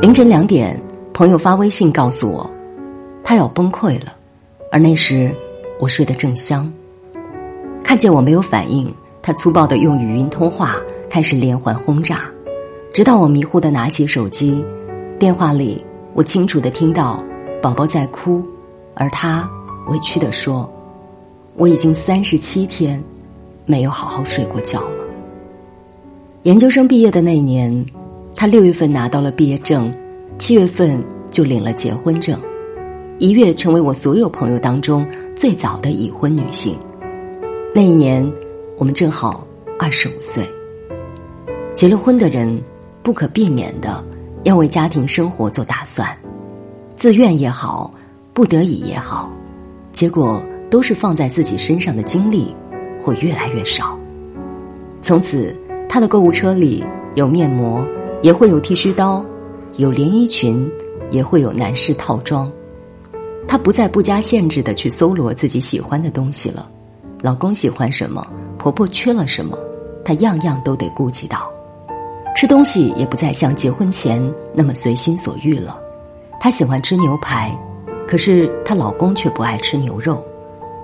凌晨两点，朋友发微信告诉我，他要崩溃了，而那时我睡得正香。看见我没有反应，他粗暴的用语音通话开始连环轰炸，直到我迷糊的拿起手机，电话里我清楚的听到宝宝在哭，而他委屈的说：“我已经三十七天没有好好睡过觉了。”研究生毕业的那年。他六月份拿到了毕业证，七月份就领了结婚证，一跃成为我所有朋友当中最早的已婚女性。那一年，我们正好二十五岁。结了婚的人，不可避免的要为家庭生活做打算，自愿也好，不得已也好，结果都是放在自己身上的精力会越来越少。从此，他的购物车里有面膜。也会有剃须刀，有连衣裙，也会有男士套装。她不再不加限制的去搜罗自己喜欢的东西了。老公喜欢什么，婆婆缺了什么，她样样都得顾及到。吃东西也不再像结婚前那么随心所欲了。她喜欢吃牛排，可是她老公却不爱吃牛肉。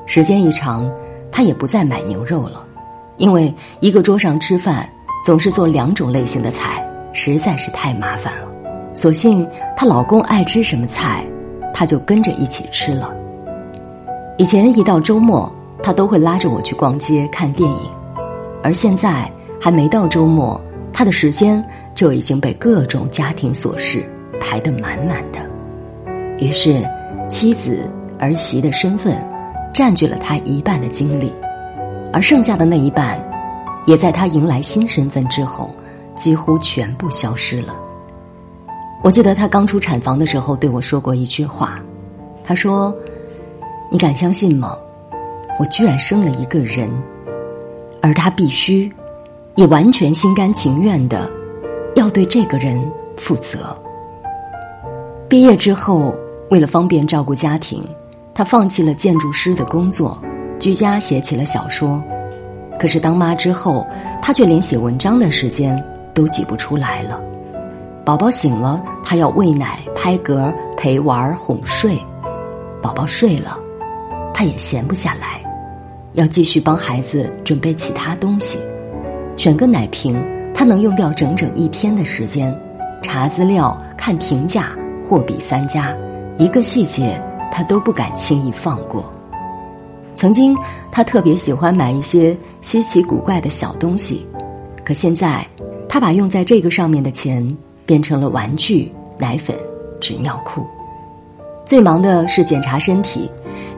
时间一长，她也不再买牛肉了，因为一个桌上吃饭总是做两种类型的菜。实在是太麻烦了，索性她老公爱吃什么菜，她就跟着一起吃了。以前一到周末，她都会拉着我去逛街看电影，而现在还没到周末，她的时间就已经被各种家庭琐事排得满满的。于是，妻子儿媳的身份占据了她一半的精力，而剩下的那一半，也在她迎来新身份之后。几乎全部消失了。我记得她刚出产房的时候对我说过一句话，她说：“你敢相信吗？我居然生了一个人，而她必须，也完全心甘情愿的，要对这个人负责。”毕业之后，为了方便照顾家庭，她放弃了建筑师的工作，居家写起了小说。可是当妈之后，她却连写文章的时间。都挤不出来了。宝宝醒了，他要喂奶、拍嗝、陪玩、哄睡；宝宝睡了，他也闲不下来，要继续帮孩子准备其他东西。选个奶瓶，他能用掉整整一天的时间；查资料、看评价、货比三家，一个细节他都不敢轻易放过。曾经，他特别喜欢买一些稀奇古怪的小东西，可现在。他把用在这个上面的钱变成了玩具、奶粉、纸尿裤。最忙的是检查身体，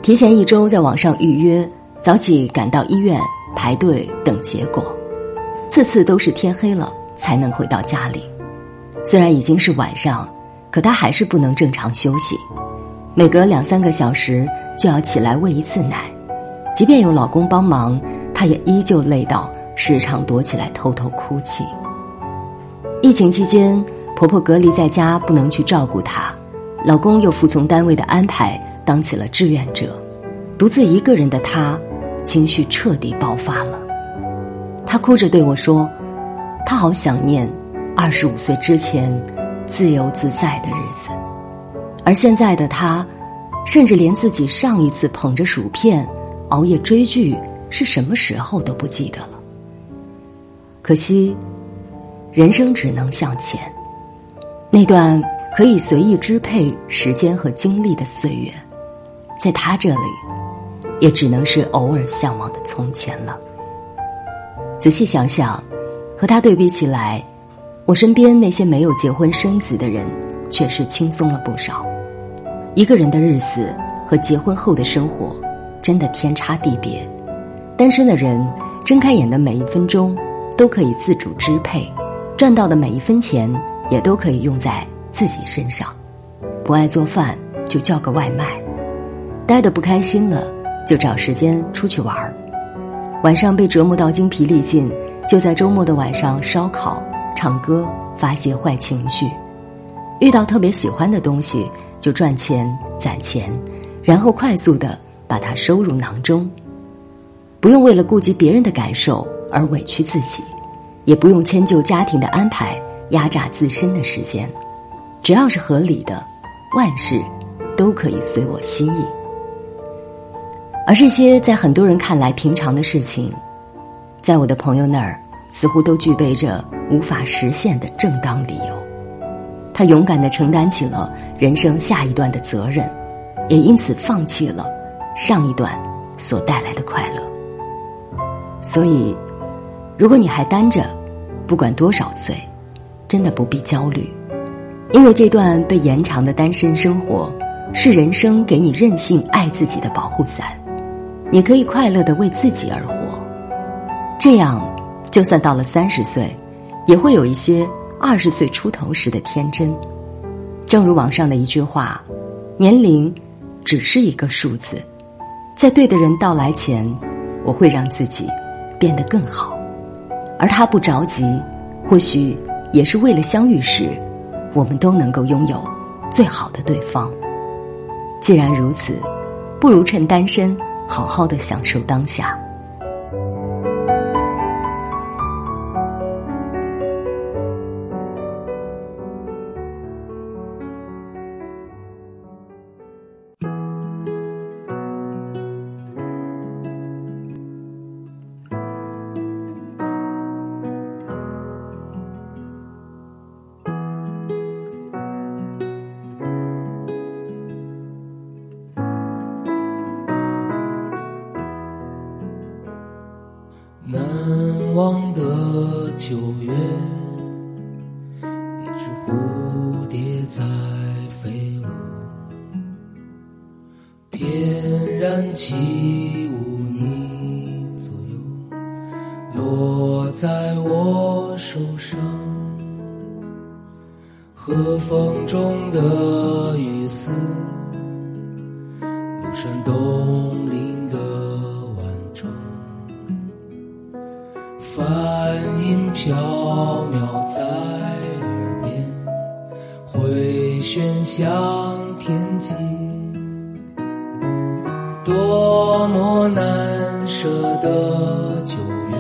提前一周在网上预约，早起赶到医院排队等结果，次次都是天黑了才能回到家里。虽然已经是晚上，可他还是不能正常休息，每隔两三个小时就要起来喂一次奶，即便有老公帮忙，他也依旧累到时常躲起来偷偷哭泣。疫情期间，婆婆隔离在家，不能去照顾她，老公又服从单位的安排，当起了志愿者，独自一个人的她，情绪彻底爆发了。她哭着对我说：“她好想念二十五岁之前自由自在的日子，而现在的她，甚至连自己上一次捧着薯片熬夜追剧是什么时候都不记得了。可惜。”人生只能向前，那段可以随意支配时间和精力的岁月，在他这里，也只能是偶尔向往的从前了。仔细想想，和他对比起来，我身边那些没有结婚生子的人，确实轻松了不少。一个人的日子和结婚后的生活，真的天差地别。单身的人睁开眼的每一分钟，都可以自主支配。赚到的每一分钱，也都可以用在自己身上。不爱做饭就叫个外卖，待得不开心了就找时间出去玩儿。晚上被折磨到精疲力尽，就在周末的晚上烧烤、唱歌发泄坏情绪。遇到特别喜欢的东西，就赚钱攒钱，然后快速的把它收入囊中。不用为了顾及别人的感受而委屈自己，也不用迁就家庭的安排压榨自身的时间，只要是合理的，万事都可以随我心意。而这些在很多人看来平常的事情，在我的朋友那儿似乎都具备着无法实现的正当理由。他勇敢的承担起了人生下一段的责任，也因此放弃了上一段所带来的快乐。所以，如果你还单着，不管多少岁，真的不必焦虑，因为这段被延长的单身生活，是人生给你任性爱自己的保护伞。你可以快乐的为自己而活，这样，就算到了三十岁，也会有一些二十岁出头时的天真。正如网上的一句话：“年龄只是一个数字，在对的人到来前，我会让自己。”变得更好，而他不着急，或许也是为了相遇时，我们都能够拥有最好的对方。既然如此，不如趁单身，好好的享受当下。起舞你左右，落在我手上，和风中的雨丝，庐山东林的晚钟。梵音飘渺在耳边，回旋向的九月，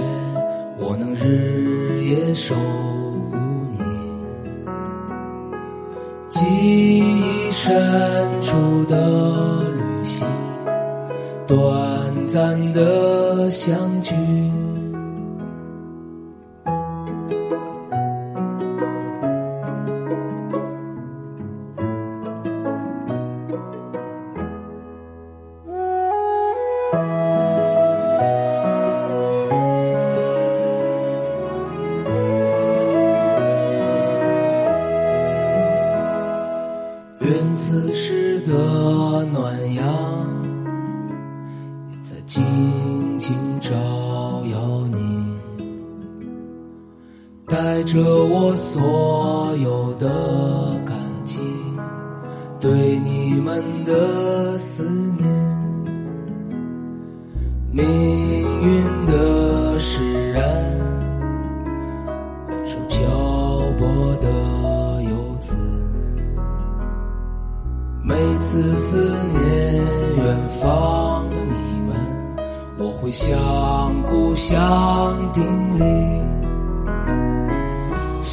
我能日夜守护你。记忆深处的旅行，短暂的相聚。带着我所有的感激，对你们的思念，命运的使然。这漂泊的游子，每次思念远方的你们，我会向故乡叮咛，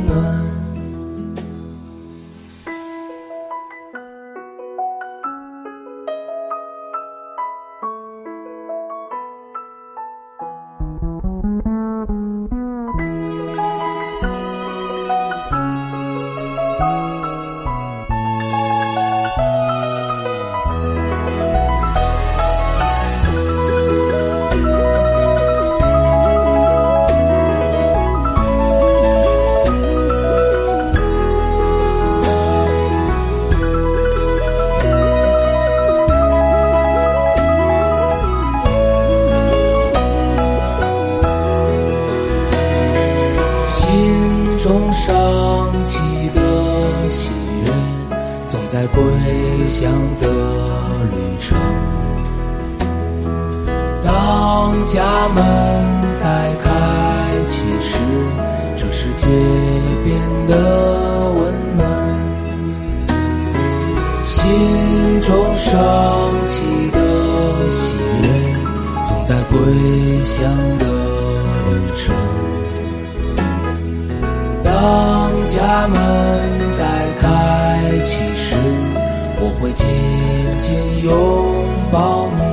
暖。当家门再开启时，这世界变得温暖，心中升起的喜悦，总在归乡的旅程。当家门再开启时，我会紧紧拥抱你。